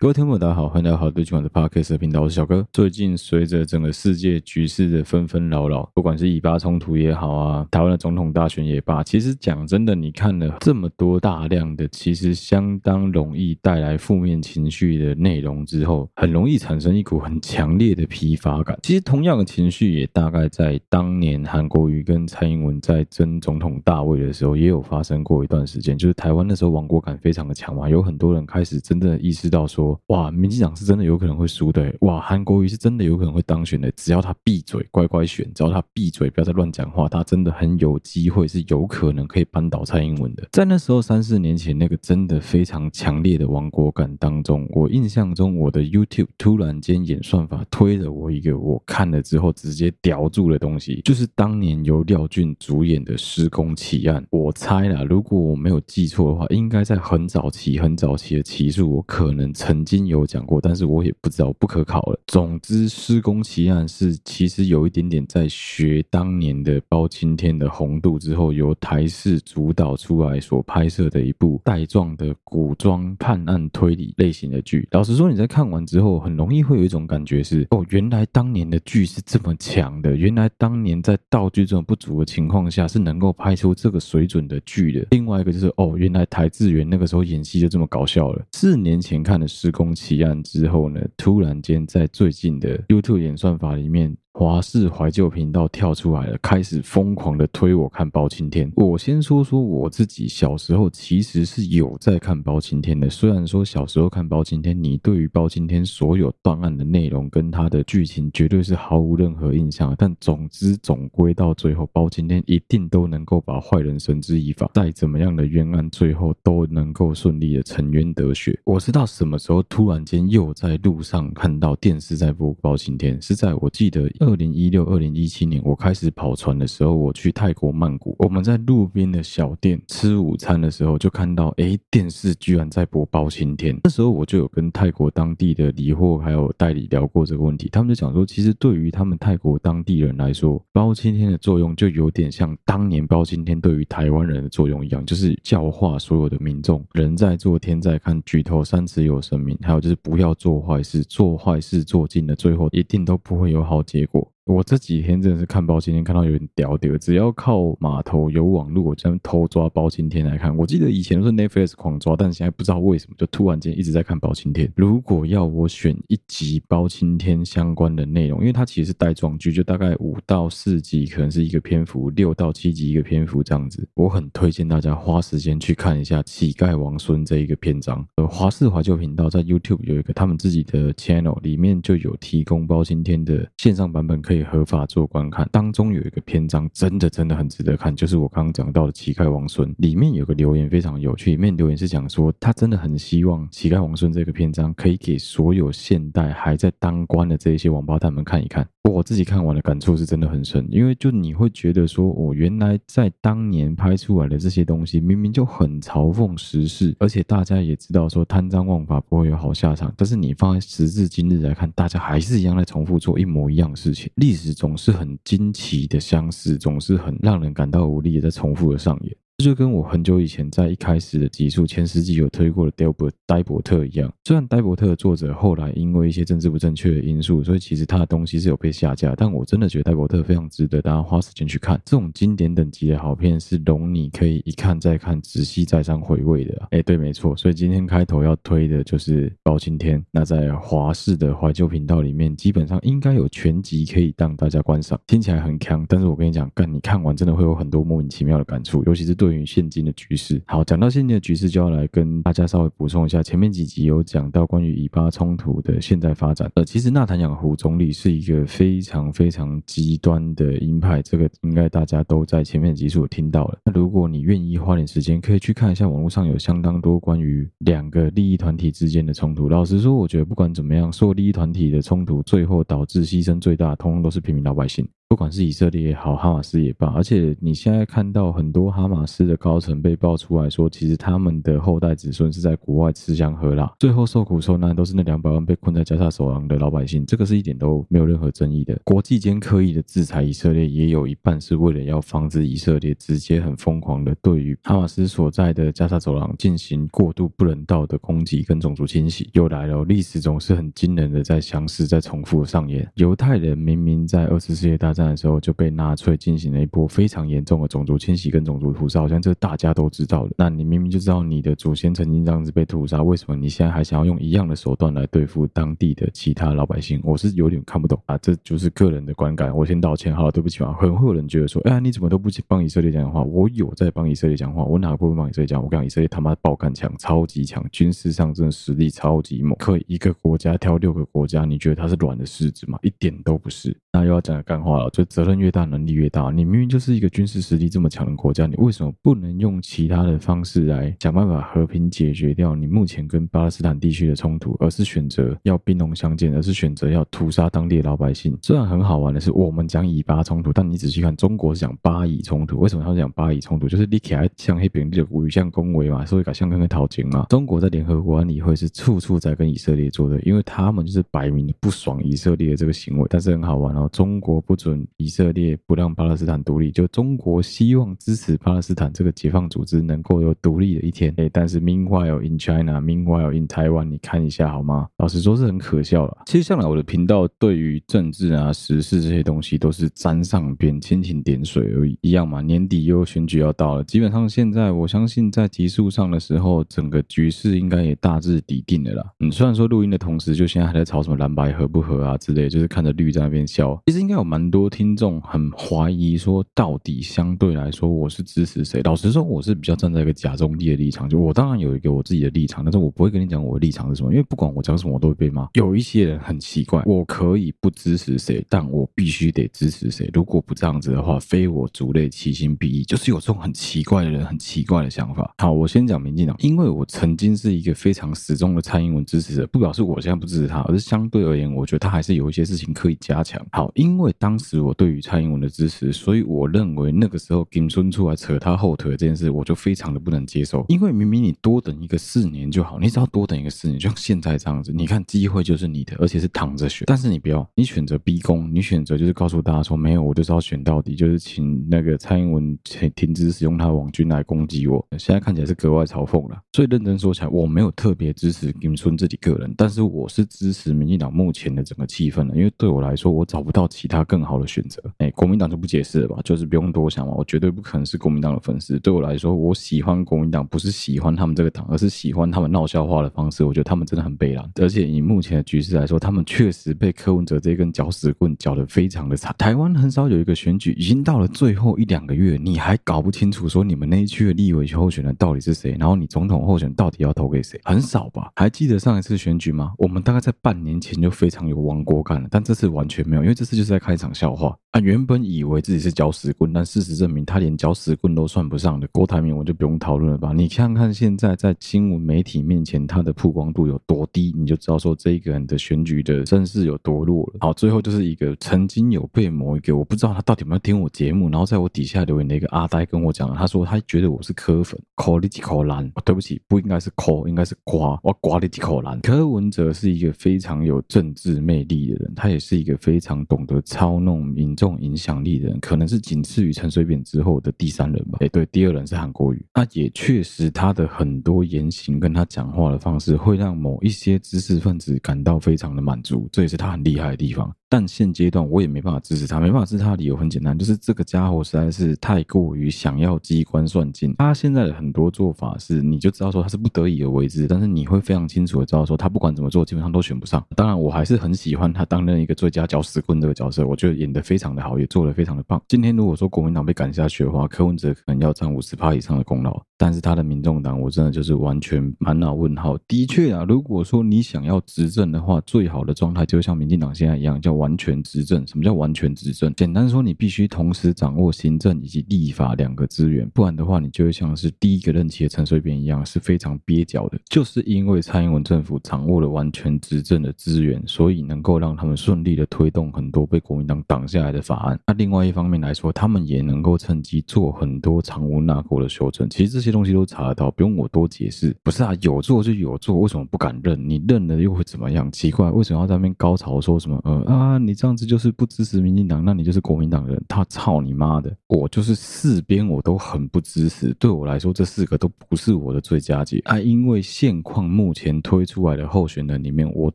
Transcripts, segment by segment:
各位听众，大家好，欢迎来到好队今晚的 Podcast 频道，我是小哥。最近随着整个世界局势的纷纷扰扰，不管是以巴冲突也好啊，台湾的总统大选也罢，其实讲真的，你看了这么多大量的，其实相当容易带来负面情绪的内容之后，很容易产生一股很强烈的疲乏感。其实同样的情绪也大概在当年韩国瑜跟蔡英文在争总统大位的时候，也有发生过一段时间，就是台湾那时候亡国感非常的强嘛，有很多人开始真正意识到说。哇，民进党是真的有可能会输的。哇，韩国瑜是真的有可能会当选的。只要他闭嘴，乖乖选；只要他闭嘴，不要再乱讲话，他真的很有机会，是有可能可以扳倒蔡英文的。在那时候，三四年前那个真的非常强烈的亡国感当中，我印象中我的 YouTube 突然间演算法推了我一个我看了之后直接叼住的东西，就是当年由廖俊主演的《施工奇案》。我猜啦，如果我没有记错的话，应该在很早期、很早期的期数，我可能曾。曾经有讲过，但是我也不知道，不可考了。总之，施工奇案是其实有一点点在学当年的包青天的红度之后，由台视主导出来所拍摄的一部带状的古装判案推理类型的剧。老实说，你在看完之后，很容易会有一种感觉是：哦，原来当年的剧是这么强的，原来当年在道具这种不足的情况下是能够拍出这个水准的剧的。另外一个就是：哦，原来台志源那个时候演戏就这么搞笑了。四年前看的施施工奇案之后呢，突然间在最近的 YouTube 演算法里面。华视怀旧频道跳出来了，开始疯狂的推我看包青天。我先说说我自己小时候其实是有在看包青天的。虽然说小时候看包青天，你对于包青天所有断案的内容跟他的剧情绝对是毫无任何印象。但总之总归到最后，包青天一定都能够把坏人绳之以法，再怎么样的冤案，最后都能够顺利的沉冤得雪。我知道什么时候突然间又在路上看到电视在播包青天，是在我记得。二零一六、二零一七年，我开始跑船的时候，我去泰国曼谷，我们在路边的小店吃午餐的时候，就看到，哎，电视居然在播包青天。那时候我就有跟泰国当地的理货还有代理聊过这个问题，他们就讲说，其实对于他们泰国当地人来说，包青天的作用就有点像当年包青天对于台湾人的作用一样，就是教化所有的民众，人在做天在看，举头三尺有神明，还有就是不要做坏事，做坏事做尽了，最后一定都不会有好结果。我这几天真的是看包青天看到有点屌屌，只要靠码头有网络，我这样偷抓包青天来看。我记得以前都是 Netflix 狂抓，但现在不知道为什么就突然间一直在看包青天。如果要我选一集包青天相关的内容，因为它其实是带状剧，就大概五到四集可能是一个篇幅，六到七集一个篇幅这样子。我很推荐大家花时间去看一下《乞丐王孙》这一个篇章。呃，华视怀旧频道在 YouTube 有一个他们自己的 channel，里面就有提供包青天的线上版本可以。合法做观看，当中有一个篇章真的真的很值得看，就是我刚刚讲到的乞丐王孙。里面有个留言非常有趣，里面留言是讲说他真的很希望乞丐王孙这个篇章可以给所有现代还在当官的这一些王八蛋们看一看。我自己看完的感触是真的很深，因为就你会觉得说，我原来在当年拍出来的这些东西，明明就很嘲讽时事，而且大家也知道说贪赃枉法不会有好下场，但是你放在时至今日来看，大家还是一样在重复做一模一样的事情，历史总是很惊奇的相似，总是很让人感到无力的在重复的上演。这就跟我很久以前在一开始的集数前十集有推过的戴伯戴伯特一样，虽然戴伯特的作者后来因为一些政治不正确的因素，所以其实他的东西是有被下架，但我真的觉得戴伯特非常值得大家花时间去看。这种经典等级的好片是容你可以一看再看，仔细再三回味的。哎，对，没错，所以今天开头要推的就是包青天。那在华视的怀旧频道里面，基本上应该有全集可以让大家观赏。听起来很强，但是我跟你讲，干你看完真的会有很多莫名其妙的感触，尤其是对。对于现今的局势，好，讲到现今的局势，就要来跟大家稍微补充一下。前面几集有讲到关于以巴冲突的现在发展。呃，其实纳坦雅胡总理是一个非常非常极端的鹰派，这个应该大家都在前面几集数听到了。那如果你愿意花点时间，可以去看一下网络上有相当多关于两个利益团体之间的冲突。老实说，我觉得不管怎么样，所有利益团体的冲突，最后导致牺牲最大，通通都是平民老百姓。不管是以色列也好，哈马斯也罢，而且你现在看到很多哈马斯的高层被爆出来说，其实他们的后代子孙是在国外吃香喝辣，最后受苦受难都是那两百万被困在加沙走廊的老百姓，这个是一点都没有任何争议的。国际间刻意的制裁以色列，也有一半是为了要防止以色列直接很疯狂的对于哈马斯所在的加沙走廊进行过度不人道的攻击跟种族清洗。又来了，历史总是很惊人的在相似在重复上演。犹太人明明在二次世界大战的时候就被纳粹进行了一波非常严重的种族清洗跟种族屠杀，好像这大家都知道了。那你明明就知道你的祖先曾经这样子被屠杀，为什么你现在还想要用一样的手段来对付当地的其他老百姓？我是有点看不懂啊，这就是个人的观感。我先道歉，好了，对不起嘛。可能会有人觉得说，哎呀，你怎么都不帮以色列讲话？我有在帮以色列讲话，我哪个部分帮以色列讲？我讲以色列他妈的爆干强，超级强，军事上真的实力超级猛，可以一个国家挑六个国家，你觉得他是软的柿子吗？一点都不是。那又要讲干话了，就责任越大，能力越大。你明明就是一个军事实力这么强的国家，你为什么不能用其他的方式来想办法和平解决掉你目前跟巴勒斯坦地区的冲突，而是选择要兵戎相见，而是选择要屠杀当地的老百姓？虽然很好玩的是，我们讲以巴冲突，但你仔细看，中国讲巴以冲突。为什么他讲巴以冲突？就是你起来像黑边的鼓，像恭维嘛，所以搞像跟个讨情嘛。中国在联合国安理会是处处在跟以色列作对，因为他们就是摆明不爽以色列的这个行为。但是很好玩哦，中国不准以色列不让巴勒斯坦独立，就中国希望支持巴勒斯坦这个解放组织能够有独立的一天。哎，但是 Meanwhile in China，Meanwhile in Taiwan，你看一下好吗？老实说是很可笑了。其实向来我的频道对于政治啊、时事这些东西都是沾上边，蜻蜓点水而已，一样嘛。年底又选举要到了，基本上现在我相信在集数上的时候，整个局势应该也大致底定了啦。嗯，虽然说录音的同时，就现在还在吵什么蓝白合不合啊之类，就是看着绿在那边笑。其实应该有蛮多多听众很怀疑说，到底相对来说我是支持谁？老实说，我是比较站在一个假中立的立场，就我当然有一个我自己的立场，但是我不会跟你讲我的立场是什么，因为不管我讲什么，我都会被骂。有一些人很奇怪，我可以不支持谁，但我必须得支持谁。如果不这样子的话，非我族类，其心必异。就是有这种很奇怪的人，很奇怪的想法。好，我先讲民进党，因为我曾经是一个非常始终的蔡英文支持者，不表示我现在不支持他，而是相对而言，我觉得他还是有一些事情可以加强。好，因为当时是我对于蔡英文的支持，所以我认为那个时候金孙出来扯他后腿这件事，我就非常的不能接受。因为明明你多等一个四年就好，你只要多等一个四年，就像现在这样子，你看机会就是你的，而且是躺着选。但是你不要，你选择逼宫，你选择就是告诉大家说没有，我就是要选到底，就是请那个蔡英文停止使用他的网军来攻击我。现在看起来是格外嘲讽了。所以认真说起来，我没有特别支持金孙自己个人，但是我是支持民进党目前的整个气氛的，因为对我来说，我找不到其他更好的选择。哎，国民党就不解释了吧，就是不用多想嘛，我绝对不可能是国民党的粉丝。对我来说，我喜欢国民党不是喜欢他们这个党，而是喜欢他们闹笑话的方式。我觉得他们真的很悲凉，而且以目前的局势来说，他们确实被柯文哲这根搅屎棍搅得非常的惨。台湾很少有一个选举已经到了最后一两个月，你还搞不清楚说你们那一区的立委候选人到底是谁，然后你总统候选到底要投给谁？很少吧？还记得上一次选举吗？我们大概在半年前就非常有亡国感了，但这次完全没有，因为这次就是在开场笑话啊！原本以为自己是搅屎棍，但事实证明他连搅屎棍都算不上的。郭台铭我就不用讨论了吧？你看看现在在新闻媒体面前他的曝光度有多低，你就知道说这一个人的选举的声势有多弱了。好，最后就是一个曾经有被某一个我不知道他到底有没有听我节目，然后在我底下留言的一个阿呆跟我讲，他说他觉得我是柯粉，柯你几口烂？对不起，不应该是柯，应该是瓜，我瓜你几口烂。柯文哲是一个非常有政治魅力的人，他也是一个非常懂得操弄民众影响力的人，可能是仅次于陈水扁之后的第三人吧。哎，对，第二人是韩国瑜。那也确实，他的很多言行跟他讲话的方式，会让某一些知识分子感到非常的满足，这也是他很厉害的地方。但现阶段我也没办法支持他，没办法支持他的理由很简单，就是这个家伙实在是太过于想要机关算尽。他现在的很多做法是，你就知道说他是不得已而为之，但是你会非常清楚的知道说他不管怎么做，基本上都选不上。当然，我还是很喜欢他担任一个最佳搅屎棍这个角色，我觉得演的非常的好，也做的非常的棒。今天如果说国民党被赶下去的话，柯文哲可能要占五十趴以上的功劳。但是他的民众党，我真的就是完全满脑问号。的确啊，如果说你想要执政的话，最好的状态就像民进党现在一样，叫完全执政。什么叫完全执政？简单说，你必须同时掌握行政以及立法两个资源，不然的话，你就会像是第一个任期的陈水扁一样，是非常蹩脚的。就是因为蔡英文政府掌握了完全执政的资源，所以能够让他们顺利的推动很多被国民党挡下来的法案。那另外一方面来说，他们也能够趁机做很多藏污纳垢的修正。其实这些东西都查得到，不用我多解释。不是啊，有做就有做，为什么不敢认？你认了又会怎么样？奇怪，为什么要在那边高潮说什么？呃啊，你这样子就是不支持民进党，那你就是国民党人。他操你妈的！我就是四边我都很不支持。对我来说，这四个都不是我的最佳解啊。因为现况目前推出来的候选人里面，我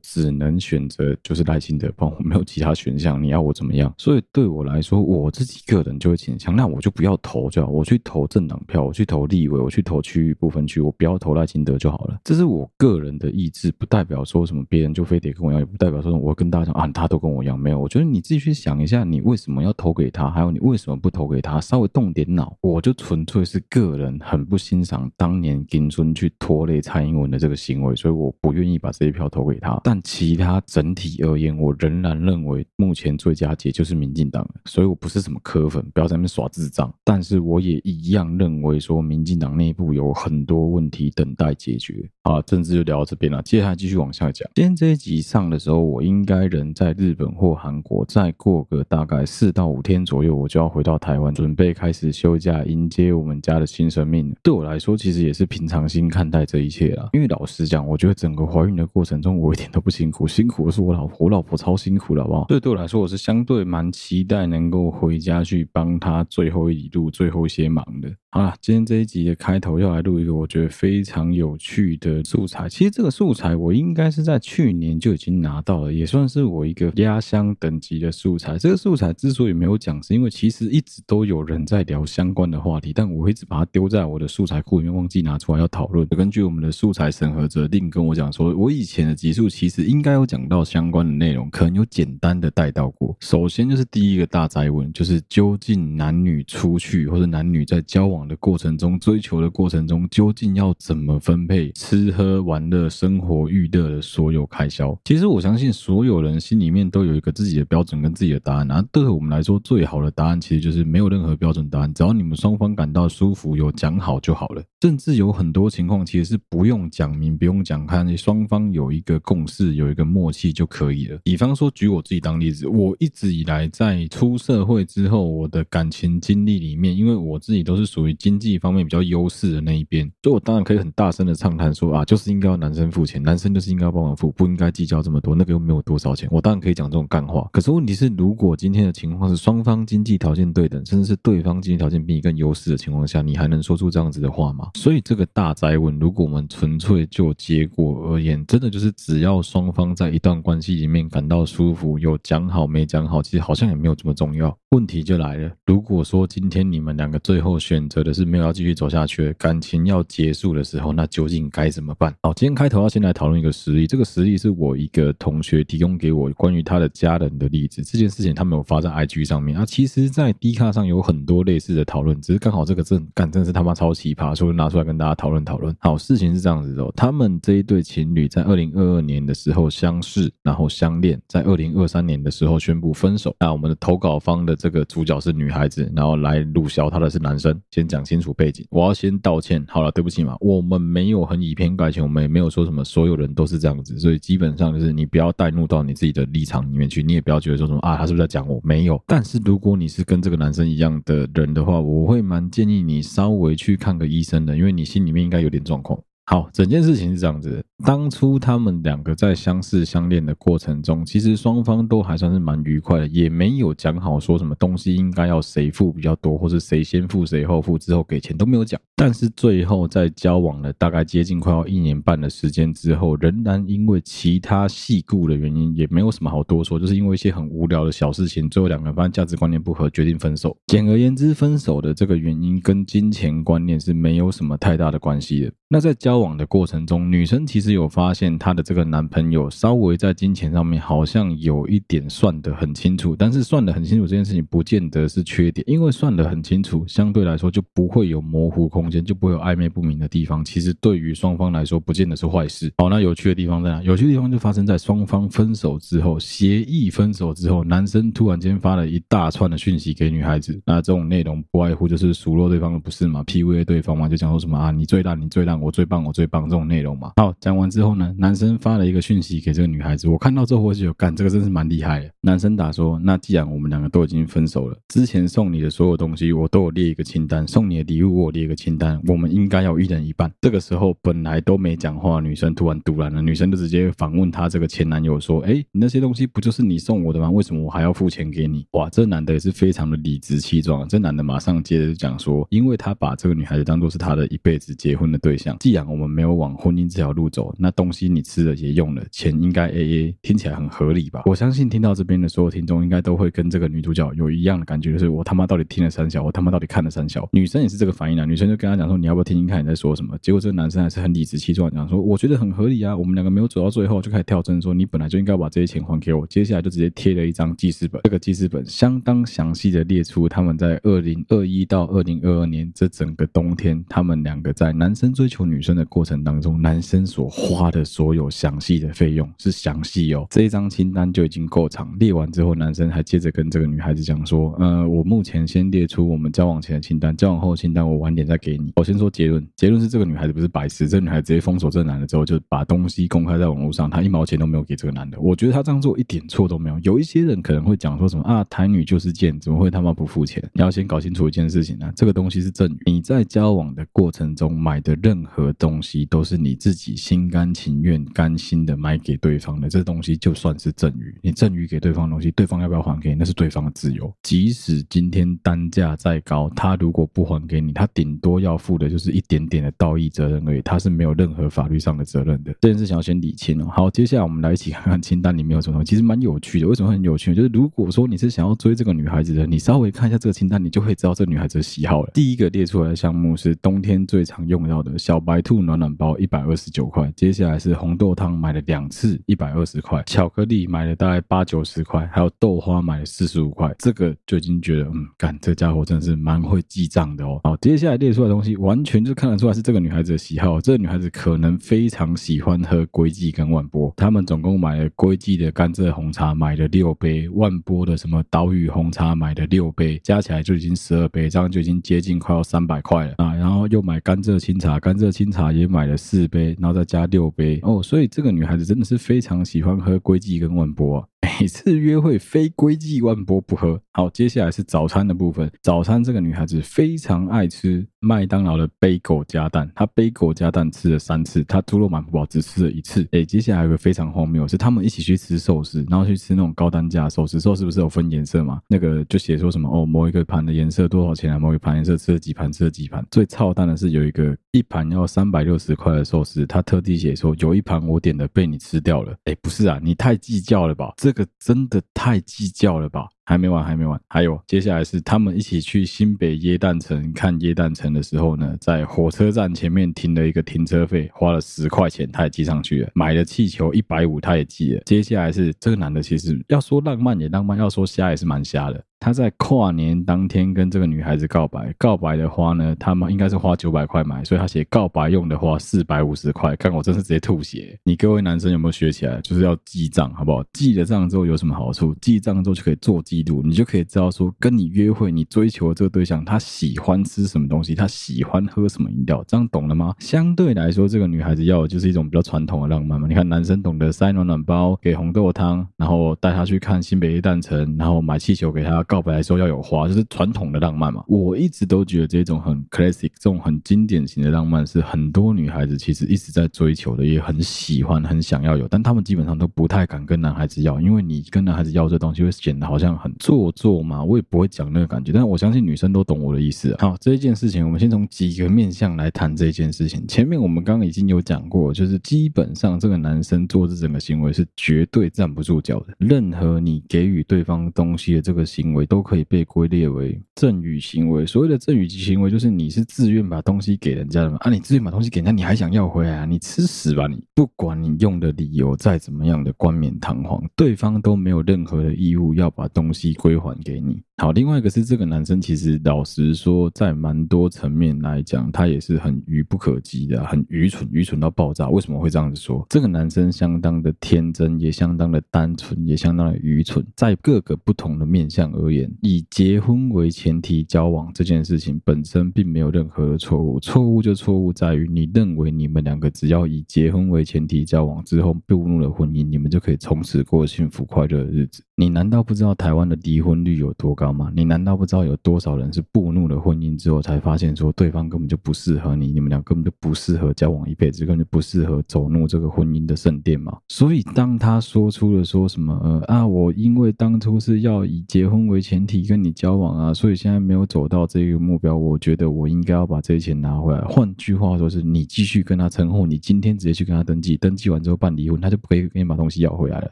只能选择就是赖清德，不然我没有其他选项。你要我怎么样？所以对我来说，我自己个人就会倾向，那我就不要投就好，我去投政党票，我去投立委，我去投区域不分区，我不要投赖清德就好了。这是我个人的意志，不代表说什么别人就非得跟我一样，也不代表说我跟大家讲啊，他都跟我一样。没有，我觉得你自己去想一下，你为什么要投给他，还有你为什么不投给他，稍微动点脑。我就纯粹是个人很不欣赏当年金孙去拖累蔡英文的这个行为，所以我不愿意把这一票投给他。但其他整体而言，我仍然认为目前最佳解就是民进党，所以我不是什么科粉，不要在那边耍智障。但是我也一样认为说，民进党内部有很多问题等待解决。啊，政治就聊到这边了，接下来继续往下讲。今天这一集上的时候，我应该人在日本或韩国，再过个大概四到五天左右，我就要回到台湾，准备开始休假，迎接我们家的新生命。对我来说，其实也是平常心看待这一切啦。因为老实讲，我觉得整个怀孕的过程中，我一点都不辛苦，辛苦的是我老婆，我老婆超辛苦的，好不好？所以对我来说，我是相对蛮期待能够回家去帮她最后一里路、最后一些忙的。好了，今天这一集的开头要来录一个我觉得非常有趣的素材，其实这个素材我应该是在去年就已经拿到了，也算是我一个压箱等级的素材。这个素材之所以没有讲，是因为其实一直都有人在聊相关的话题，但我一直把它丢在我的素材库里面，忘记拿出来要讨论。根据我们的素材审核者定跟我讲说，我以前的集数其实应该有讲到相关的内容，可能有简单的带到过。首先就是第一个大哉问，就是究竟男女出去或者男女在交往的过程中、追求的过程中，究竟要怎么分配吃喝玩乐、生活娱乐的所有开销？其实我相信所有人心里面都有一个自己的标准跟自己的答案。那对我们来说，最好的答案其实就是没有任何标准答案，只要你们双方感到舒服，有讲好就好了。甚至有很多情况其实是不用讲明、不用讲开，双方有一个共识、有一个默契就可以了。比方说，举我自己当例子，我一直以来在出社会之后，我的感情经历里面，因为我自己都是属于经济方面比较优优势的那一边，所以我当然可以很大声的畅谈说啊，就是应该要男生付钱，男生就是应该要帮忙付，不应该计较这么多，那个又没有多少钱，我当然可以讲这种干话。可是问题是，如果今天的情况是双方经济条件对等，甚至是对方经济条件比你更优势的情况下，你还能说出这样子的话吗？所以这个大宅问，如果我们纯粹就结果而言，真的就是只要双方在一段关系里面感到舒服，有讲好没讲好，其实好像也没有这么重要。问题就来了，如果说今天你们两个最后选择的是没有要继续走下去，感情要结束的时候，那究竟该怎么办？好，今天开头要先来讨论一个实例，这个实例是我一个同学提供给我关于他的家人的例子。这件事情他没有发在 IG 上面啊，其实，在 D 卡上有很多类似的讨论，只是刚好这个正干真是他妈超奇葩，所以拿出来跟大家讨论讨论。好，事情是这样子的，他们这一对情侣在二零二二年的时候相识，然后相恋，在二零二三年的时候宣布分手。那我们的投稿方的这个主角是女孩子，然后来录小他的是男生。先讲清楚背景，我要先道歉。好了，对不起嘛，我们没有很以偏概全，我们也没有说什么所有人都是这样子，所以基本上就是你不要带入到你自己的立场里面去，你也不要觉得说什么啊，他是不是在讲我？没有。但是如果你是跟这个男生一样的人的话，我会蛮建议你稍微去看个医生的，因为你心里面应该有点状况。好，整件事情是这样子。当初他们两个在相识相恋的过程中，其实双方都还算是蛮愉快的，也没有讲好说什么东西应该要谁付比较多，或是谁先付谁后付，之后给钱都没有讲。但是最后在交往了大概接近快要一年半的时间之后，仍然因为其他细故的原因，也没有什么好多说，就是因为一些很无聊的小事情，最后两个人发现价值观念不合，决定分手。简而言之，分手的这个原因跟金钱观念是没有什么太大的关系的。那在交往的过程中，女生其实有发现她的这个男朋友稍微在金钱上面好像有一点算得很清楚，但是算得很清楚这件事情不见得是缺点，因为算得很清楚，相对来说就不会有模糊空间，就不会有暧昧不明的地方。其实对于双方来说，不见得是坏事。好，那有趣的地方在哪？有趣的地方就发生在双方分手之后，协议分手之后，男生突然间发了一大串的讯息给女孩子，那这种内容不外乎就是数落对方的不是嘛，PUA 对方嘛，就讲说什么啊，你最烂，你最烂。我最棒，我最棒，这种内容嘛。好，讲完之后呢，男生发了一个讯息给这个女孩子，我看到之后我就有干，这个真是蛮厉害的。男生打说，那既然我们两个都已经分手了，之前送你的所有东西我都有列一个清单，送你的礼物我列一个清单，我们应该要一人一半。这个时候本来都没讲话，女生突然突然了，女生就直接反问他这个前男友说，哎，你那些东西不就是你送我的吗？为什么我还要付钱给你？哇，这男的也是非常的理直气壮，这男的马上接着讲说，因为他把这个女孩子当做是他的一辈子结婚的对象，既然我们没有。往婚姻这条路走，那东西你吃了也用了，钱应该 AA，听起来很合理吧？我相信听到这边的所有听众，应该都会跟这个女主角有一样的感觉，就是我他妈到底听了三小，我他妈到底看了三小。女生也是这个反应啊，女生就跟他讲说，你要不要听听看你在说什么？结果这个男生还是很理直气壮讲说，我觉得很合理啊，我们两个没有走到最后就开始跳针，说你本来就应该把这些钱还给我。接下来就直接贴了一张记事本，这个记事本相当详细的列出他们在二零二一到二零二二年这整个冬天，他们两个在男生追求女生的过程当中，男生。所花的所有详细的费用是详细哦，这一张清单就已经够长。列完之后，男生还接着跟这个女孩子讲说：“呃，我目前先列出我们交往前的清单，交往后的清单我晚点再给你。”我先说结论，结论是这个女孩子不是白痴，这个女孩子直接封锁这个男的之后，就把东西公开在网络上，她一毛钱都没有给这个男的。我觉得她这样做一点错都没有。有一些人可能会讲说什么啊，台女就是贱，怎么会他妈不付钱？你要先搞清楚一件事情啊，这个东西是赠与，你在交往的过程中买的任何东西都是你自己。心甘情愿、甘心的买给对方的这东西，就算是赠与。你赠与给对方的东西，对方要不要还给你，那是对方的自由。即使今天单价再高，他如果不还给你，他顶多要负的就是一点点的道义责任而已，他是没有任何法律上的责任的。这件事情要先理清哦。好，接下来我们来一起看看清单里面有什么东西，其实蛮有趣的。为什么很有趣？就是如果说你是想要追这个女孩子的，你稍微看一下这个清单，你就会知道这女孩子的喜好了。第一个列出来的项目是冬天最常用到的小小白兔暖暖包，一百二十九块。接下来是红豆汤，买了两次，一百二十块；巧克力买了大概八九十块，还有豆花买了四十五块。这个就已经觉得，嗯，干，这家伙真的是蛮会记账的哦。好，接下来列出来的东西，完全就看得出来是这个女孩子的喜好。这个女孩子可能非常喜欢喝龟记跟万波。他们总共买了龟记的甘蔗红茶，买了六杯；万波的什么岛屿红茶，买了六杯，加起来就已经十二杯，这样就已经接近快要三百块了啊。然后又买甘蔗清茶，甘蔗清茶也买了四杯，然后再加。六杯哦，所以这个女孩子真的是非常喜欢喝龟记跟万波。每次约会非龟记万波不喝。好，接下来是早餐的部分。早餐这个女孩子非常爱吃麦当劳的杯狗加蛋，他杯狗加蛋吃了三次，他猪肉满福堡只吃了一次。哎，接下来有个非常荒谬，是他们一起去吃寿司，然后去吃那种高单价寿司。寿司不是有分颜色吗？那个就写说什么哦，某一个盘的颜色多少钱啊？某一个盘颜色吃了几盘，吃了几盘。最操蛋的是有一个一盘要三百六十块的寿司，他特地写说有一盘我点的被你吃掉了。哎，不是啊，你太计较了吧？这个。真的太计较了吧？还没完，还没完，还有接下来是他们一起去新北耶诞城看耶诞城的时候呢，在火车站前面停了一个停车费，花了十块钱，他也记上去了。买了气球一百五，他也记了。接下来是这个男的，其实要说浪漫也浪漫，要说瞎也是蛮瞎的。他在跨年当天跟这个女孩子告白，告白的花呢，他们应该是花九百块买，所以他写告白用的花四百五十块。看我真是直接吐血！你各位男生有没有学起来？就是要记账，好不好？记了账之后有什么好处？记账之后就可以做记录，你就可以知道说，跟你约会，你追求的这个对象，他喜欢吃什么东西，他喜欢喝什么饮料，这样懂了吗？相对来说，这个女孩子要的就是一种比较传统的浪漫嘛。你看，男生懂得塞暖暖包，给红豆汤，然后带她去看新北耶诞城，然后买气球给她。告白来说要有花，就是传统的浪漫嘛。我一直都觉得这种很 classic、这种很经典型的浪漫是很多女孩子其实一直在追求的，也很喜欢、很想要有，但他们基本上都不太敢跟男孩子要，因为你跟男孩子要这东西会显得好像很做作嘛。我也不会讲那个感觉，但我相信女生都懂我的意思啊。好，这一件事情我们先从几个面向来谈这件事情。前面我们刚刚已经有讲过，就是基本上这个男生做这整个行为是绝对站不住脚的。任何你给予对方东西的这个行为。都可以被归列为赠与行为。所谓的赠与行为，就是你是自愿把东西给人家的嘛？啊，你自愿把东西给人家，你还想要回来啊？你吃屎吧你！不管你用的理由再怎么样的冠冕堂皇，对方都没有任何的义务要把东西归还给你。好，另外一个是这个男生，其实老实说，在蛮多层面来讲，他也是很愚不可及的，很愚蠢，愚蠢到爆炸。为什么会这样子说？这个男生相当的天真，也相当的单纯，也相当的愚蠢。在各个不同的面向而言，以结婚为前提交往这件事情本身并没有任何的错误，错误就错误在于你认为你们两个只要以结婚为前提交往之后步入了婚姻，你们就可以从此过幸福快乐的日子。你难道不知道台湾的离婚率有多高吗？你难道不知道有多少人是步入了婚姻之后才发现说对方根本就不适合你，你们俩根本就不适合交往一辈子，根本就不适合走入这个婚姻的圣殿吗？所以当他说出了说什么呃啊，我因为当初是要以结婚为前提跟你交往啊，所以现在没有走到这个目标，我觉得我应该要把这些钱拿回来。换句话说，是你继续跟他称后，你今天直接去跟他登记，登记完之后办离婚，他就不可以给你把东西要回来了，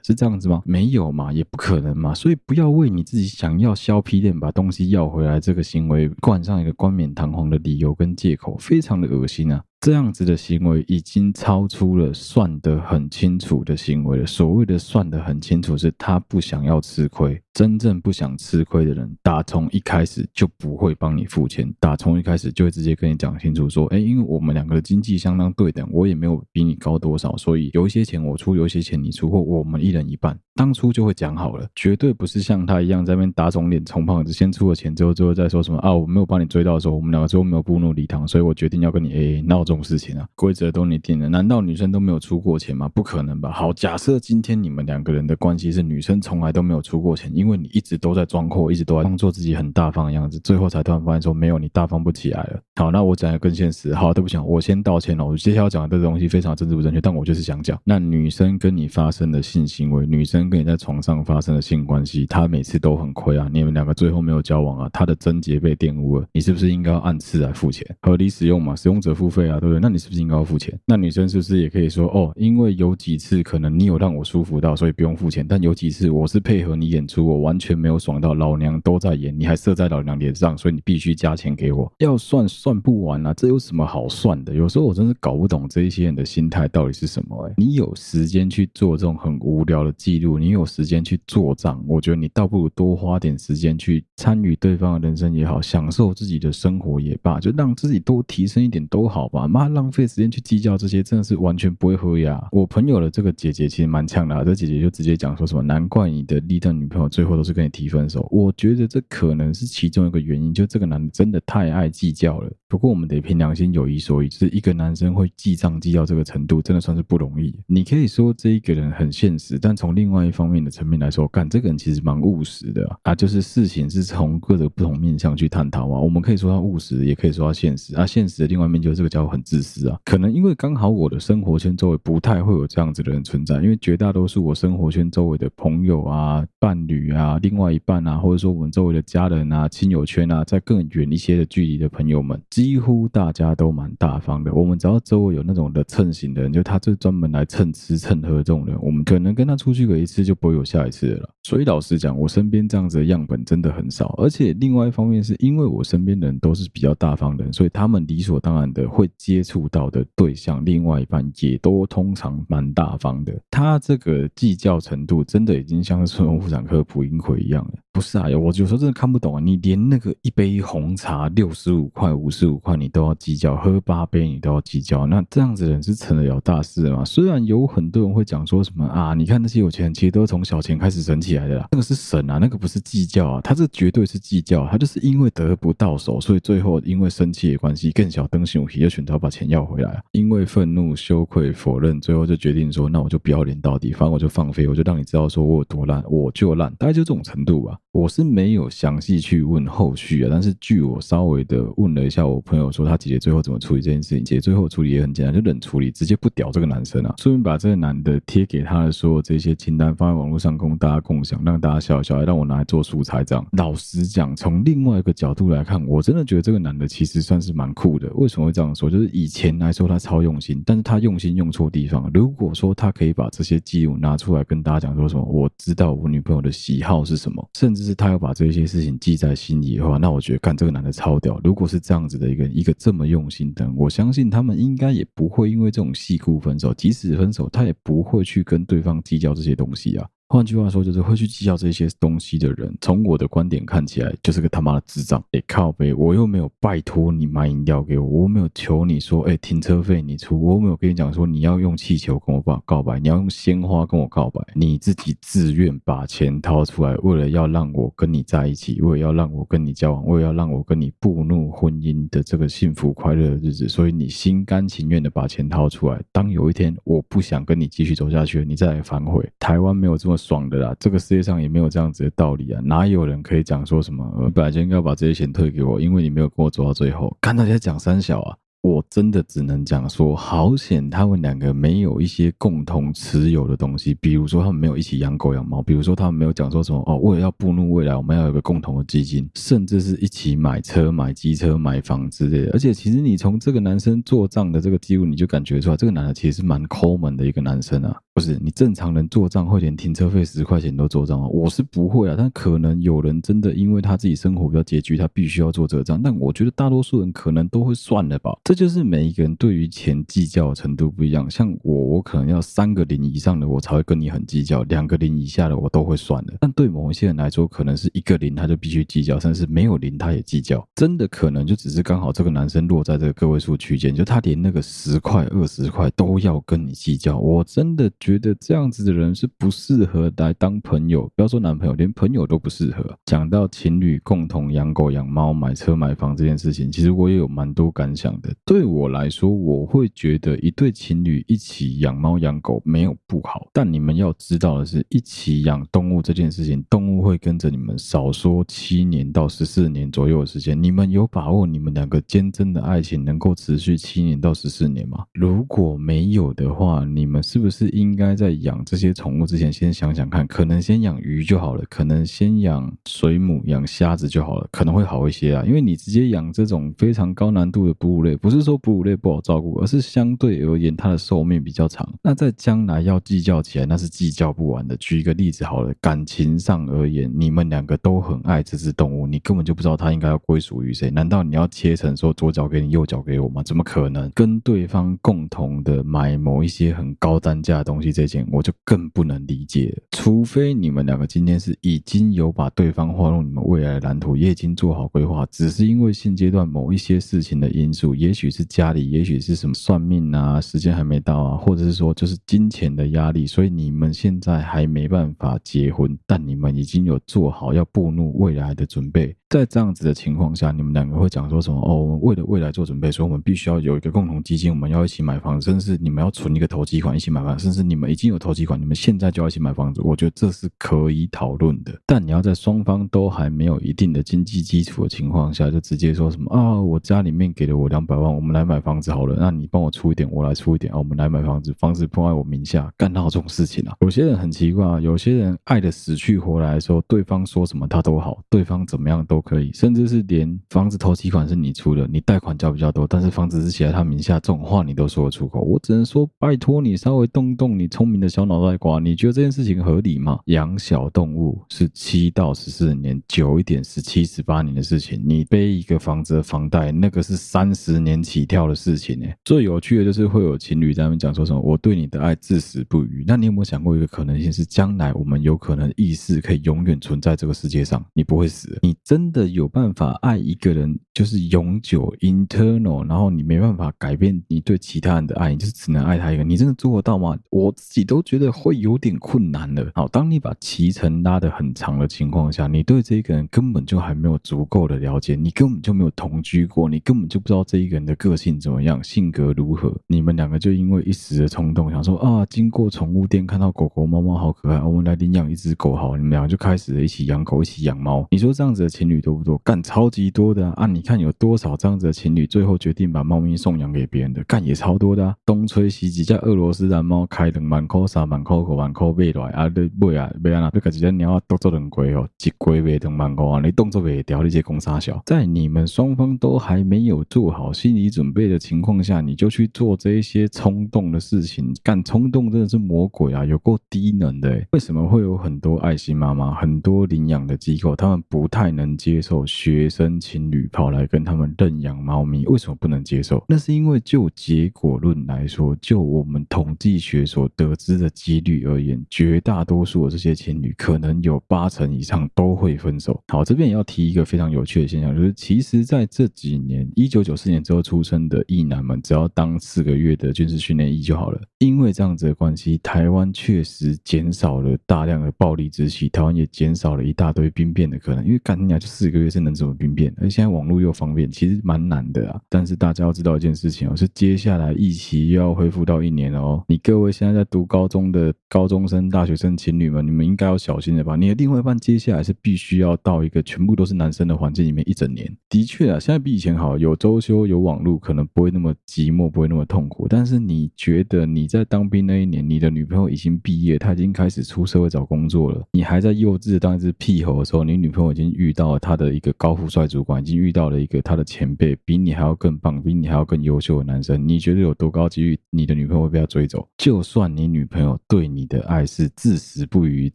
是这样子吗？没有嘛，也不可。可能嘛？所以不要为你自己想要削皮脸把东西要回来这个行为冠上一个冠冕堂皇的理由跟借口，非常的恶心啊！这样子的行为已经超出了算得很清楚的行为了。所谓的算得很清楚，是他不想要吃亏。真正不想吃亏的人，打从一开始就不会帮你付钱，打从一开始就会直接跟你讲清楚说，哎，因为我们两个的经济相当对等，我也没有比你高多少，所以有一些钱我出，有一些钱你出，或我们一人一半。当初就会讲好了，绝对不是像他一样在那边打肿脸充胖子，先出了钱之后，最后再说什么啊，我没有帮你追到的时候，我们两个最后没有步入礼堂，所以我决定要跟你 AA，闹钟种事情啊，规则都你定了，难道女生都没有出过钱吗？不可能吧？好，假设今天你们两个人的关系是女生从来都没有出过钱，因为你一直都在。装阔，一直都在装作自己很大方的样子，最后才突然发现说没有，你大方不起来了。好，那我讲的更现实。好，对不起，我先道歉了。我接下来要讲的这个东西非常政治不正确，但我就是想讲，那女生跟你发生的性行为，女生跟你在床上发生的性关系，她每次都很亏啊。你们两个最后没有交往啊，她的贞洁被玷污了，你是不是应该要按次来付钱？合理使用嘛，使用者付费啊，对不对？那你是不是应该要付钱？那女生是不是也可以说哦，因为有几次可能你有让我舒服到，所以不用付钱，但有几次我是配合你演出，我完全没有爽到，老娘都。在演，你还射在老娘脸上，所以你必须加钱给我。要算算不完啊，这有什么好算的？有时候我真是搞不懂这一些人的心态到底是什么。哎，你有时间去做这种很无聊的记录，你有时间去做账，我觉得你倒不如多花点时间去参与对方的人生也好，享受自己的生活也罢，就让自己多提升一点都好吧。妈，浪费时间去计较这些，真的是完全不会合呀。我朋友的这个姐姐其实蛮呛的啊，这姐姐就直接讲说什么，难怪你的历任女朋友最后都是跟你提分手。我觉得。这可能是其中一个原因，就这个男的真的太爱计较了。不过我们得凭良心有一说一，就是一个男生会记账记到这个程度，真的算是不容易。你可以说这一个人很现实，但从另外一方面的层面来说，干这个人其实蛮务实的啊，啊。就是事情是从各个不同面向去探讨啊。我们可以说他务实，也可以说他现实啊。现实的另外一面就是这个家伙很自私啊。可能因为刚好我的生活圈周围不太会有这样子的人存在，因为绝大多数我生活圈周围的朋友啊、伴侣啊、另外一半啊，或者说我们。周围的家人啊、亲友圈啊，在更远一些的距离的朋友们，几乎大家都蛮大方的。我们只要周围有那种的蹭型的人，就他这专门来蹭吃蹭喝这种人，我们可能跟他出去过一次，就不会有下一次了。所以老实讲，我身边这样子的样本真的很少。而且另外一方面，是因为我身边的人都是比较大方的人，所以他们理所当然的会接触到的对象，另外一半也都通常蛮大方的。他这个计较程度，真的已经像是顺丰妇产科普音葵一样了。不是啊，我有时候真的看不懂啊！你连那个一杯红茶六十五块、五十五块你都要计较，喝八杯你都要计较，那这样子的人是成得了大事吗？虽然有很多人会讲说什么啊，你看那些有钱人其实都是从小钱开始省起来的啦，那个是省啊，那个不是计较啊，他这绝对是计较，他就是因为得不到手，所以最后因为生气的关系，更小灯熊皮就选择把钱要回来，因为愤怒、羞愧、否认，最后就决定说，那我就不要脸到底，反正我就放飞，我就让你知道说我有多烂，我就烂，大概就这种程度吧。我是没有详细去问后续啊，但是据我稍微的问了一下我朋友说，他姐姐最后怎么处理这件事情？姐姐最后处理也很简单，就冷处理，直接不屌这个男生啊，顺便把这个男的贴给他的所有这些清单放在网络上供大家共享，让大家笑一笑，让我拿来做素材。这样，老实讲，从另外一个角度来看，我真的觉得这个男的其实算是蛮酷的。为什么会这样说？就是以前来说他超用心，但是他用心用错地方。如果说他可以把这些记录拿出来跟大家讲说什么，我知道我女朋友的喜好是什么，甚至。是他要把这些事情记在心里的话，那我觉得干这个男的超屌。如果是这样子的一个一个这么用心的人，我相信他们应该也不会因为这种细故分手，即使分手，他也不会去跟对方计较这些东西啊。换句话说，就是会去计较这些东西的人，从我的观点看起来，就是个他妈的智障。哎，靠呗，我又没有拜托你买饮料给我，我没有求你说，哎，停车费你出，我没有跟你讲说你要用气球跟我告告白，你要用鲜花跟我告白，你自己自愿把钱掏出来，为了要让我跟你在一起，为了要让我跟你交往，为了要让我跟你步入婚姻的这个幸福快乐的日子，所以你心甘情愿的把钱掏出来。当有一天我不想跟你继续走下去了，你再来反悔。台湾没有这么。爽的啦，这个世界上也没有这样子的道理啊！哪有人可以讲说什么，我本来就应该把这些钱退给我，因为你没有跟我走到最后。看大家讲三小啊！我真的只能讲说，好险他们两个没有一些共同持有的东西，比如说他们没有一起养狗养猫，比如说他们没有讲说什么哦，为了要步入未来，我们要有个共同的基金，甚至是一起买车、买机车、买房之类的。而且，其实你从这个男生做账的这个记录，你就感觉出来，这个男的其实是蛮抠门的一个男生啊。不是你正常人做账会连停车费十块钱都做账吗？我是不会啊，但可能有人真的因为他自己生活比较拮据，他必须要做这个账。但我觉得大多数人可能都会算了吧。这就是每一个人对于钱计较的程度不一样。像我，我可能要三个零以上的我才会跟你很计较，两个零以下的我都会算的。但对某一些人来说，可能是一个零他就必须计较，甚至没有零他也计较。真的可能就只是刚好这个男生落在这个个位数区间，就他连那个十块、二十块都要跟你计较。我真的觉得这样子的人是不适合来当朋友，不要说男朋友，连朋友都不适合。讲到情侣共同养狗、养猫、买车、买房这件事情，其实我也有蛮多感想的。对我来说，我会觉得一对情侣一起养猫养狗没有不好，但你们要知道的是，一起养动物这件事情，动物会跟着你们少说七年到十四年左右的时间。你们有把握你们两个坚贞的爱情能够持续七年到十四年吗？如果没有的话，你们是不是应该在养这些宠物之前先想想看？可能先养鱼就好了，可能先养水母、养虾子就好了，可能会好一些啊。因为你直接养这种非常高难度的哺乳类，不不是说哺乳类不好照顾，而是相对而言它的寿命比较长。那在将来要计较起来，那是计较不完的。举一个例子好了，感情上而言，你们两个都很爱这只动物，你根本就不知道它应该要归属于谁。难道你要切成说左脚给你，右脚给我吗？怎么可能？跟对方共同的买某一些很高单价的东西，这件我就更不能理解。除非你们两个今天是已经有把对方划入你们未来的蓝图，也已经做好规划，只是因为现阶段某一些事情的因素，也许是家里，也许是什么算命啊，时间还没到啊，或者是说就是金钱的压力，所以你们现在还没办法结婚，但你们已经有做好要步入未来的准备。在这样子的情况下，你们两个会讲说什么？哦，我们为了未来做准备，所以我们必须要有一个共同基金，我们要一起买房子，甚至你们要存一个投机款一起买房子，甚至你们已经有投机款，你们现在就要一起买房子。我觉得这是可以讨论的，但你要在双方都还没有一定的经济基础的情况下，就直接说什么啊？我家里面给了我两百万，我们来买房子好了，那你帮我出一点，我来出一点啊，我们来买房子，房子放在我名下，干到这种事情啊？有些人很奇怪啊，有些人爱的死去活来的时候，对方说什么他都好，对方怎么样都可以，甚至是。连房子头期款是你出的，你贷款交比较多，但是房子是写在他名下，这种话你都说得出口？我只能说，拜托你稍微动动你聪明的小脑袋瓜，你觉得这件事情合理吗？养小动物是七到十四年，久一点是七、十八年的事情。你背一个房子的房贷，那个是三十年起跳的事情呢。最有趣的就是会有情侣在那边讲说什么“我对你的爱至死不渝”。那你有没有想过一个可能性是，将来我们有可能意识可以永远存在这个世界上，你不会死，你真的有办法？爱一个人就是永久 internal，然后你没办法改变你对其他人的爱，你就是只能爱他一个。你真的做得到吗？我自己都觉得会有点困难的。好，当你把期程拉得很长的情况下，你对这一个人根本就还没有足够的了解，你根本就没有同居过，你根本就不知道这一个人的个性怎么样，性格如何。你们两个就因为一时的冲动，想说啊，经过宠物店看到狗狗、猫猫好可爱，我们来领养一只狗好，你们两个就开始一起养狗，一起养猫。你说这样子的情侣多不多？干，超级多的啊！你看有多少这样子的情侣，最后决定把猫咪送养给别人的，干也超多的啊！东吹西挤，叫俄罗斯蓝猫开灯，满口啥满口口满口背来啊！对不啊，不啊，对个几只鸟啊，动作很贵哦，一龟背灯满口啊，你动作袂调，你这公三小，在你们双方都还没有做好心心理准备的情况下，你就去做这一些冲动的事情，干冲动真的是魔鬼啊，有够低能的。为什么会有很多爱心妈妈、很多领养的机构，他们不太能接受学生情侣跑来跟他们认养猫咪？为什么不能接受？那是因为就结果论来说，就我们统计学所得知的几率而言，绝大多数的这些情侣可能有八成以上都会分手。好，这边也要提一个非常有趣的现象，就是其实在这几年，一九九四年之后出生的役男们，只要当四个月的军事训练役就好了。因为这样子的关系，台湾确实减少了大量的暴力之气，台湾也减少了一大堆兵变的可能。因为干你娘就四个月是能怎么兵变？而现在网络又方便，其实蛮难的啊。但是大家要知道一件事情哦，是接下来疫期又要恢复到一年哦。你各位现在在读高中的高中生、大学生情侣们，你们应该要小心的吧？你的另外一半接下来是必须要到一个全部都是男生的环境里面一整年。的确啊，现在比以前好，有周休，有网网络，可能不会那么寂寞，不会那么痛苦。但是你觉得你在当兵那一年，你的女朋友已经毕业，她已经开始出社会找工作了，你还在幼稚当一只屁猴的时候，你女朋友已经遇到了她的一个高富帅主管，已经遇到了一个她的前辈，比你还要更棒，比你还要更优秀的男生，你觉得有多高几率你的女朋友会被他追走？就算你女朋友对你的爱是至死不渝、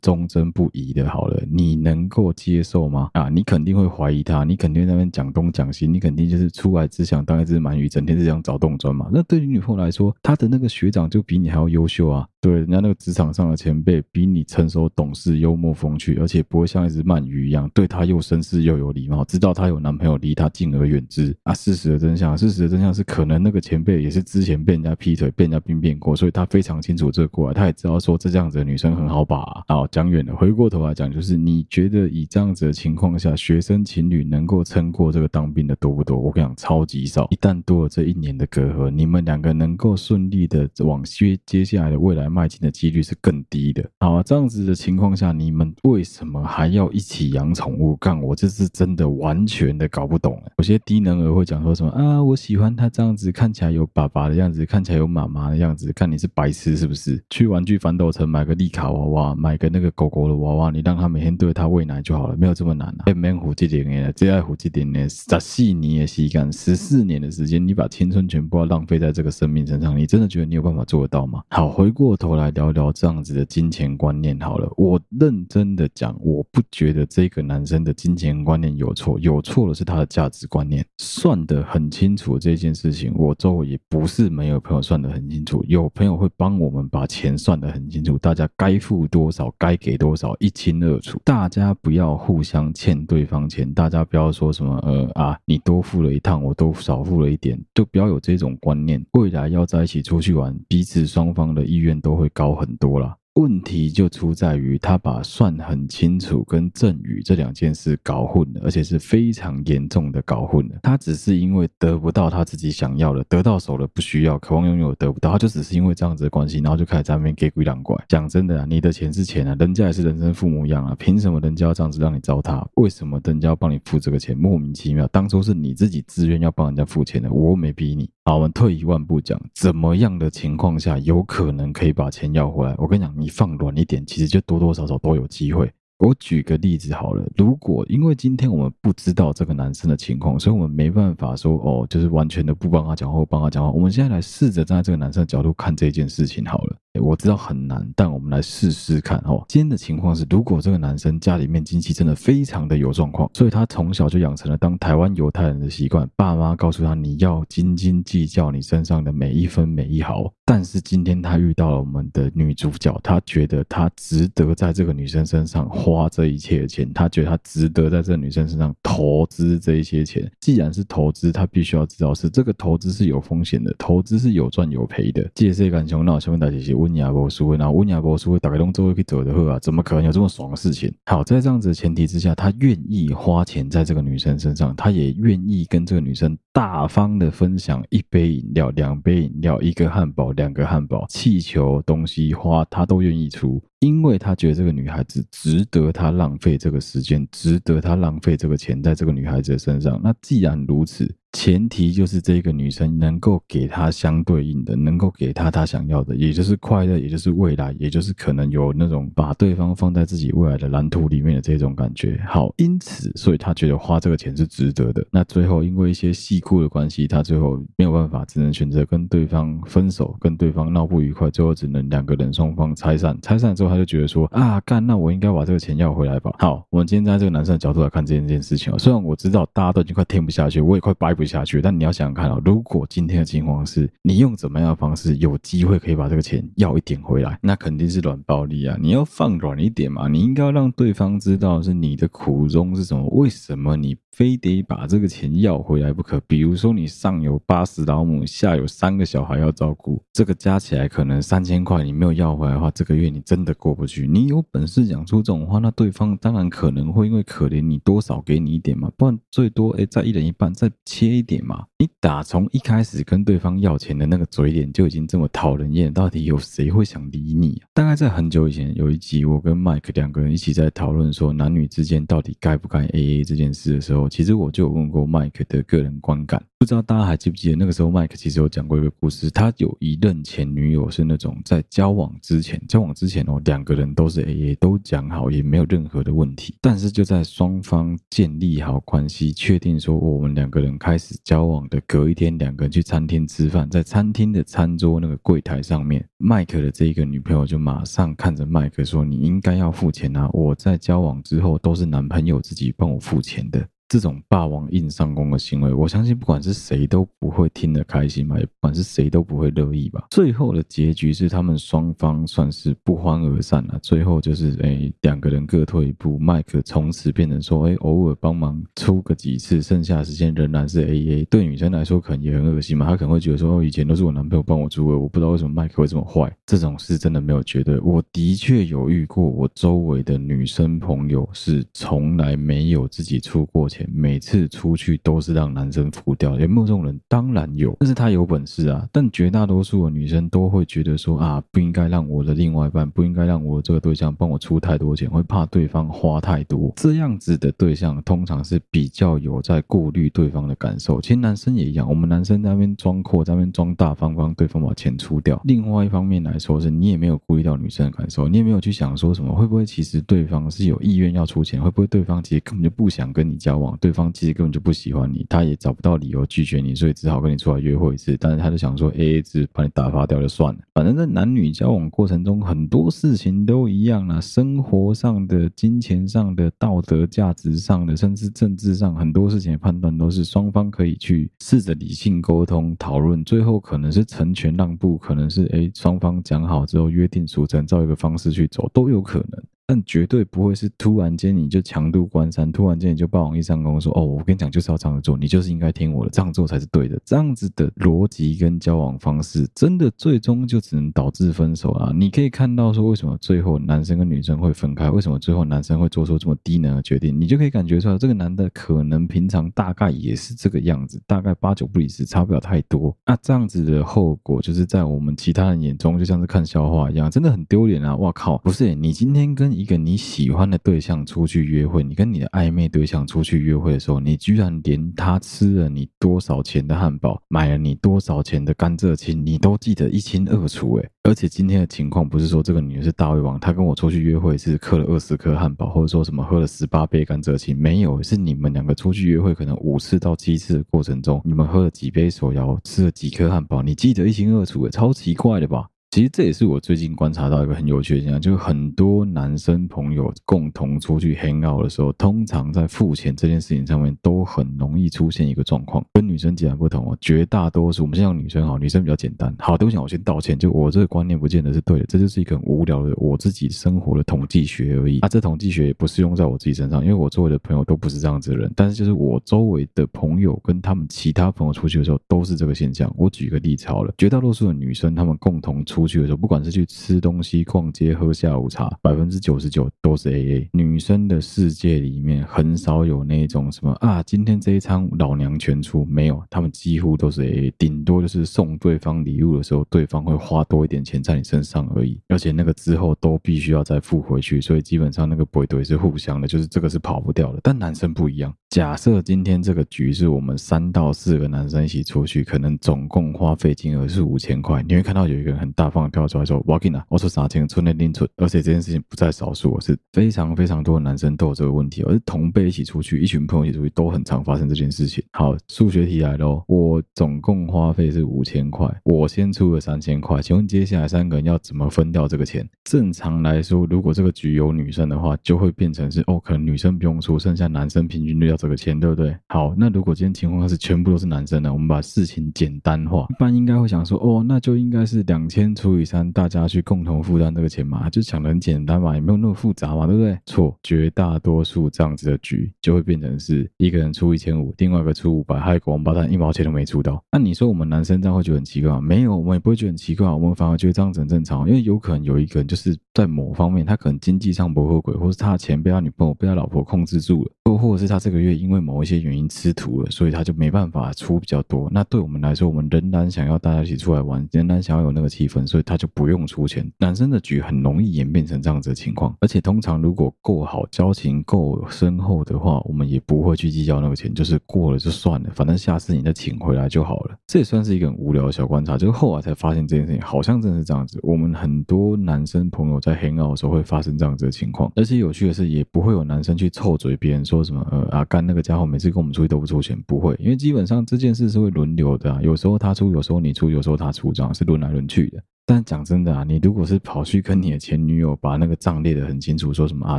忠贞不移的，好了，你能够接受吗？啊，你肯定会怀疑她，你肯定在那边讲东讲西，你肯定就是出来只想当是鳗鱼，整天只想找洞钻嘛。那对于女朋友来说，她的那个学长就比你还要优秀啊。对，人家那个职场上的前辈比你成熟懂事、幽默风趣，而且不会像一只鳗鱼一样，对她又绅士又有礼貌，知道她有男朋友，离她敬而远之啊。事实的真相，事实的真相是，可能那个前辈也是之前被人家劈腿、被人家兵变过，所以他非常清楚这个过来，他也知道说这这样子的女生很好把啊。好，讲远了，回过头来讲，就是你觉得以这样子的情况下，学生情侣能够撑过这个当兵的多不多？我跟你讲，超级少。一旦多了这一年的隔阂，你们两个能够顺利的往接接下来的未来。迈进的几率是更低的。好啊，这样子的情况下，你们为什么还要一起养宠物？干，我这是真的完全的搞不懂。有些低能儿会讲说什么啊，我喜欢他这样子，看起来有爸爸的样子，看起来有妈妈的样子。看你是白痴是不是？去玩具反斗城买个丽卡娃娃，买个那个狗狗的娃娃，你让他每天对他喂奶就好了，没有这么难啊。免虎这点呢，最爱虎这点呢，十四年的时间，十四年的时间，你把青春全部要浪费在这个生命身上，你真的觉得你有办法做得到吗？好，回过。头来聊聊这样子的金钱观念好了，我认真的讲，我不觉得这个男生的金钱观念有错，有错的是他的价值观念。算得很清楚这件事情，我周围也不是没有朋友算得很清楚，有朋友会帮我们把钱算得很清楚，大家该付多少，该给多少一清二楚。大家不要互相欠对方钱，大家不要说什么呃啊，你多付了一趟，我都少付了一点，就不要有这种观念。未来要在一起出去玩，彼此双方的意愿都。都会高很多啦。问题就出在于他把算很清楚跟赠与这两件事搞混了，而且是非常严重的搞混了。他只是因为得不到他自己想要的，得到手了不需要，渴望拥有得不到，他就只是因为这样子的关系，然后就开始在那边给鬼两怪。讲真的啊，你的钱是钱啊，人家也是人生父母一样啊，凭什么人家要这样子让你糟蹋？为什么人家要帮你付这个钱？莫名其妙，当初是你自己自愿要帮人家付钱的，我又没逼你。好，我们退一万步讲，怎么样的情况下有可能可以把钱要回来？我跟你讲，你放软一点，其实就多多少少都有机会。我举个例子好了，如果因为今天我们不知道这个男生的情况，所以我们没办法说哦，就是完全的不帮他讲话或帮他讲话。我们现在来试着站在这个男生的角度看这件事情好了。我知道很难，但我们来试试看哦。今天的情况是，如果这个男生家里面经济真的非常的有状况，所以他从小就养成了当台湾犹太人的习惯，爸妈告诉他你要斤斤计较你身上的每一分每一毫。但是今天他遇到了我们的女主角，他觉得他值得在这个女生身上花这一切的钱，他觉得他值得在这个女生身上投资这一些钱。既然是投资，他必须要知道是这个投资是有风险的，投资是有赚有赔的。借势感情闹，先问大姐姐问。温亚博书会，然后温亚博书会打开龙舟可以走的喝啊，怎么可能有这么爽的事情？好，在这样子的前提之下，他愿意花钱在这个女生身上，他也愿意跟这个女生大方的分享一杯饮料、两杯饮料、一个汉堡、两个汉堡、气球、东西花，他都愿意出。因为他觉得这个女孩子值得他浪费这个时间，值得他浪费这个钱在这个女孩子的身上。那既然如此，前提就是这个女生能够给他相对应的，能够给他他想要的，也就是快乐，也就是未来，也就是可能有那种把对方放在自己未来的蓝图里面的这种感觉。好，因此，所以他觉得花这个钱是值得的。那最后因为一些细故的关系，他最后没有办法，只能选择跟对方分手，跟对方闹不愉快，最后只能两个人双方拆散。拆散之后，他就觉得说啊，干，那我应该把这个钱要回来吧。好，我们今天在这个男生的角度来看这件件事情啊，虽然我知道大家都已经快听不下去，我也快掰不下去，但你要想想看啊，如果今天的情况是你用怎么样的方式有机会可以把这个钱要一点回来，那肯定是软暴力啊！你要放软一点嘛，你应该要让对方知道是你的苦衷是什么，为什么你。非得把这个钱要回来不可。比如说，你上有八十老母，下有三个小孩要照顾，这个加起来可能三千块，你没有要回来的话，这个月你真的过不去。你有本事讲出这种话，那对方当然可能会因为可怜你，多少给你一点嘛，不然最多哎，再一人一半，再切一点嘛。你打从一开始跟对方要钱的那个嘴脸就已经这么讨人厌，到底有谁会想理你啊？大概在很久以前有一集，我跟 Mike 两个人一起在讨论说男女之间到底该不该 AA 这件事的时候。其实我就有问过麦克的个人观感，不知道大家还记不记得那个时候，麦克其实有讲过一个故事。他有一任前女友是那种在交往之前，交往之前哦，两个人都是 AA，都讲好，也没有任何的问题。但是就在双方建立好关系，确定说我们两个人开始交往的隔一天，两个人去餐厅吃饭，在餐厅的餐桌那个柜台上面，麦克的这一个女朋友就马上看着麦克说：“你应该要付钱啊！我在交往之后都是男朋友自己帮我付钱的。”这种霸王硬上弓的行为，我相信不管是谁都不会听得开心吧，也不管是谁都不会乐意吧。最后的结局是他们双方算是不欢而散了。最后就是，哎，两个人各退一步，麦克从此变成说，哎，偶尔帮忙出个几次，剩下的时间仍然是 AA。对女生来说可能也很恶心嘛，她可能会觉得说，哦，以前都是我男朋友帮我出的，我不知道为什么麦克会这么坏。这种事真的没有绝对，我的确有遇过，我周围的女生朋友是从来没有自己出过钱。每次出去都是让男生付掉，有没有这种人？当然有，但是他有本事啊。但绝大多数的女生都会觉得说啊，不应该让我的另外一半，不应该让我的这个对象帮我出太多钱，会怕对方花太多。这样子的对象通常是比较有在顾虑对方的感受。其实男生也一样，我们男生在那边装阔，在那边装大方，帮对方把钱出掉。另外一方面来说，是你也没有顾虑到女生的感受，你也没有去想说什么会不会其实对方是有意愿要出钱，会不会对方其实根本就不想跟你交往，对方其实根本就不喜欢你，他也找不到理由拒绝你，所以只好跟你出来约会一次。但是他就想说，AA 制把你打发掉就算了。反正在男女交往过程中，很多事情都一样啦，生活上的、金钱上的、道德价值上的，甚至政治上，很多事情的判断都是双方可以去试着理性沟通讨论，最后可能是成全让步，可能是诶双方讲好之后约定俗成，照一个方式去走，都有可能。但绝对不会是突然间你就强度关山，突然间你就霸王硬上弓说哦，我跟你讲就是要这样做，你就是应该听我的，这样做才是对的。这样子的逻辑跟交往方式，真的最终就只能导致分手啊！你可以看到说为什么最后男生跟女生会分开，为什么最后男生会做出这么低能的决定，你就可以感觉出来，这个男的可能平常大概也是这个样子，大概八九不离十，差不了太多。那这样子的后果，就是在我们其他人眼中，就像是看笑话一样，真的很丢脸啊！哇靠，不是你今天跟一个你喜欢的对象出去约会，你跟你的暧昧对象出去约会的时候，你居然连他吃了你多少钱的汉堡，买了你多少钱的甘蔗青，你都记得一清二楚诶。而且今天的情况不是说这个女的是大胃王，她跟我出去约会是嗑了二十颗汉堡，或者说什么喝了十八杯甘蔗青，没有，是你们两个出去约会可能五次到七次的过程中，你们喝了几杯手摇，吃了几颗汉堡，你记得一清二楚诶，超奇怪的吧？其实这也是我最近观察到一个很有趣的现象，就是很多男生朋友共同出去 hang out 的时候，通常在付钱这件事情上面都很容易出现一个状况，跟女生截然不同哦。绝大多数我们先讲女生哈，女生比较简单。好，对不起，我先道歉，就我这个观念不见得是对的，这就是一个很无聊的我自己生活的统计学而已。啊，这统计学也不适用在我自己身上，因为我周围的朋友都不是这样子的人。但是就是我周围的朋友跟他们其他朋友出去的时候都是这个现象。我举个例子好了，绝大多数的女生她们共同出。出去的时候，不管是去吃东西、逛街、喝下午茶，百分之九十九都是 AA。女生的世界里面很少有那种什么啊，今天这一餐老娘全出，没有，他们几乎都是 AA。顶多就是送对方礼物的时候，对方会花多一点钱在你身上而已，而且那个之后都必须要再付回去，所以基本上那个背对是互相的，就是这个是跑不掉的。但男生不一样，假设今天这个局是我们三到四个男生一起出去，可能总共花费金额是五千块，你会看到有一个人很大方的跳出来说：“我给你，我说三千，存内定存。”而且这件事情不在少数，是非常非常多的男生都有这个问题，而是同辈一起出去，一群朋友一起出去都很常发生这件事情。好，数学题来喽，我总共花费是五千块，我先出了三千块，请问接下来三个人要怎么分掉这个钱？正常来说，如果这个局有女生的话，就会变成是哦，可能女生不用出，剩下男生平均率要这个钱，对不对？好，那如果今天情况是全部都是男生呢？我们把事情简单化，一般应该会想说，哦，那就应该是两千除以三，大家去共同负担这个钱嘛，就想的很简单嘛，也没有那么复杂嘛，对不对？错，绝大多数这样子的局就会变成是一个人出一千五，另外一个出五百，还有一个王八蛋一毛钱都没出到。那你说我们男生这样会觉得很奇怪吗？没有，我们也不会觉得很奇怪，我们反而觉得这样子很正常，因为有可能有一个人就是在某方面，他可能经济上不合轨，或是他的钱被他女朋友、被他老婆控制住了，又或者是他这个月因为某一些原因吃土了，所以他就没办法出比较多。那对我们来说，我们仍然想要大家一起出来玩，仍然想要有那个气氛，所以他就不用出钱。男生的局很容易演变成这样子的情况，而且通常如果够好，交情够深厚的话，我们也不会去计较那个钱，就是过了就算了，反正下次你再请回来就好了。这也算是一个很无聊的小观察，就是后来才发现这件事情好像真的是这样子。我们很多男生朋友在 hang out 的时候会发生这样子的情况，而且有趣的是，也不会有男生去臭嘴别人说说什么呃阿甘那个家伙每次跟我们出去都不出钱，不会，因为基本上这件事是会轮流的，有时候他出，有时候你出，有时候他出，这样是轮来轮去的。但讲真的啊，你如果是跑去跟你的前女友把那个账列得很清楚，说什么啊，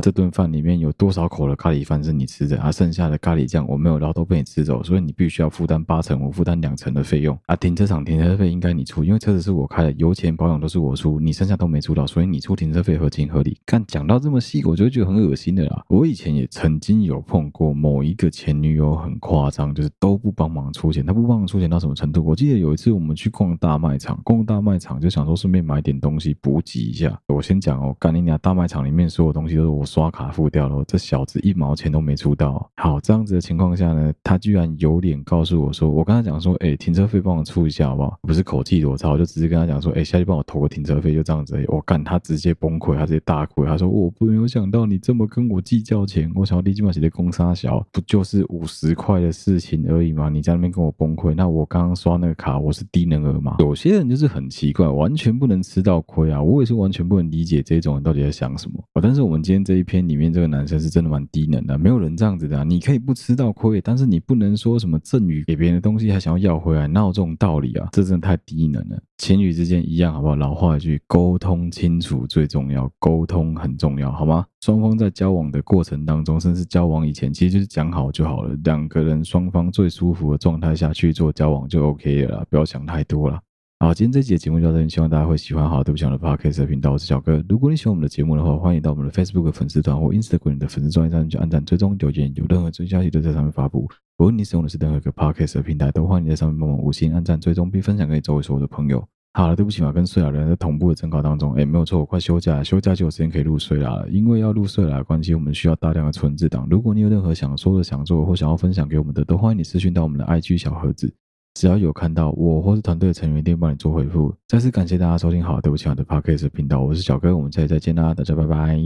这顿饭里面有多少口的咖喱饭是你吃的啊，剩下的咖喱酱我没有捞都被你吃走，所以你必须要负担八成，我负担两成的费用啊，停车场停车费应该你出，因为车子是我开的，油钱保养都是我出，你剩下都没出到，所以你出停车费合情合理。看讲到这么细，我就觉得很恶心的啦。我以前也曾经有碰过某一个前女友很夸张，就是都不帮忙出钱，她不帮忙出钱到什么程度？我记得有一次我们去逛大卖场，逛大卖场就想说顺便买点东西。补给一下，我先讲哦，干你娘！大卖场里面所有东西都是我刷卡付掉了，这小子一毛钱都没出到。好，这样子的情况下呢，他居然有脸告诉我说，我跟他讲说，哎，停车费帮我出一下好不好？不是口气多差，我就直接跟他讲说，哎，下去帮我投个停车费，就这样子。我干，他直接崩溃，他直接大哭，他说我不没有想到你这么跟我计较钱，我想要立即把钱的公杀小，不就是五十块的事情而已吗？你在那边跟我崩溃，那我刚刚刷那个卡，我是低能儿吗？有些人就是很奇怪，完全不能吃到。亏啊！我也是完全不能理解这种人到底在想什么。但是我们今天这一篇里面这个男生是真的蛮低能的，没有人这样子的。你可以不吃到亏，但是你不能说什么赠予给别人的东西还想要要回来，哪有这种道理啊？这真的太低能了。情侣之间一样好不好？老话一句，沟通清楚最重要，沟通很重要，好吗？双方在交往的过程当中，甚至交往以前，其实就是讲好就好了。两个人双方最舒服的状态下去做交往就 OK 了，不要想太多了。好，今天这期的节目就到这里，希望大家会喜欢。好，对不起，我的 Podcast 频道，我是小哥。如果你喜欢我们的节目的话，欢迎到我们的 Facebook 粉丝团或 Instagram 的粉丝专页上去按赞、追踪、留言，有任何最新消息都在上面发布。无论你使用的是任何一个 Podcast 平台，都欢迎你在上面帮忙五星按赞、追踪并分享给周围所有的朋友。好了，对不起嘛，跟睡了人在同步的征稿当中，哎，没有错，我快休假，休假就有时间可以入睡了。因为要入睡了关系，我们需要大量的存字档。如果你有任何想说的、想做或想要分享给我们的，都欢迎你私讯到我们的 IG 小盒子。只要有看到我或是团队的成员，一定帮你做回复。再次感谢大家收听好，对不起，我的 Podcast 频道，我是小哥，我们下期再见啦，大家拜拜。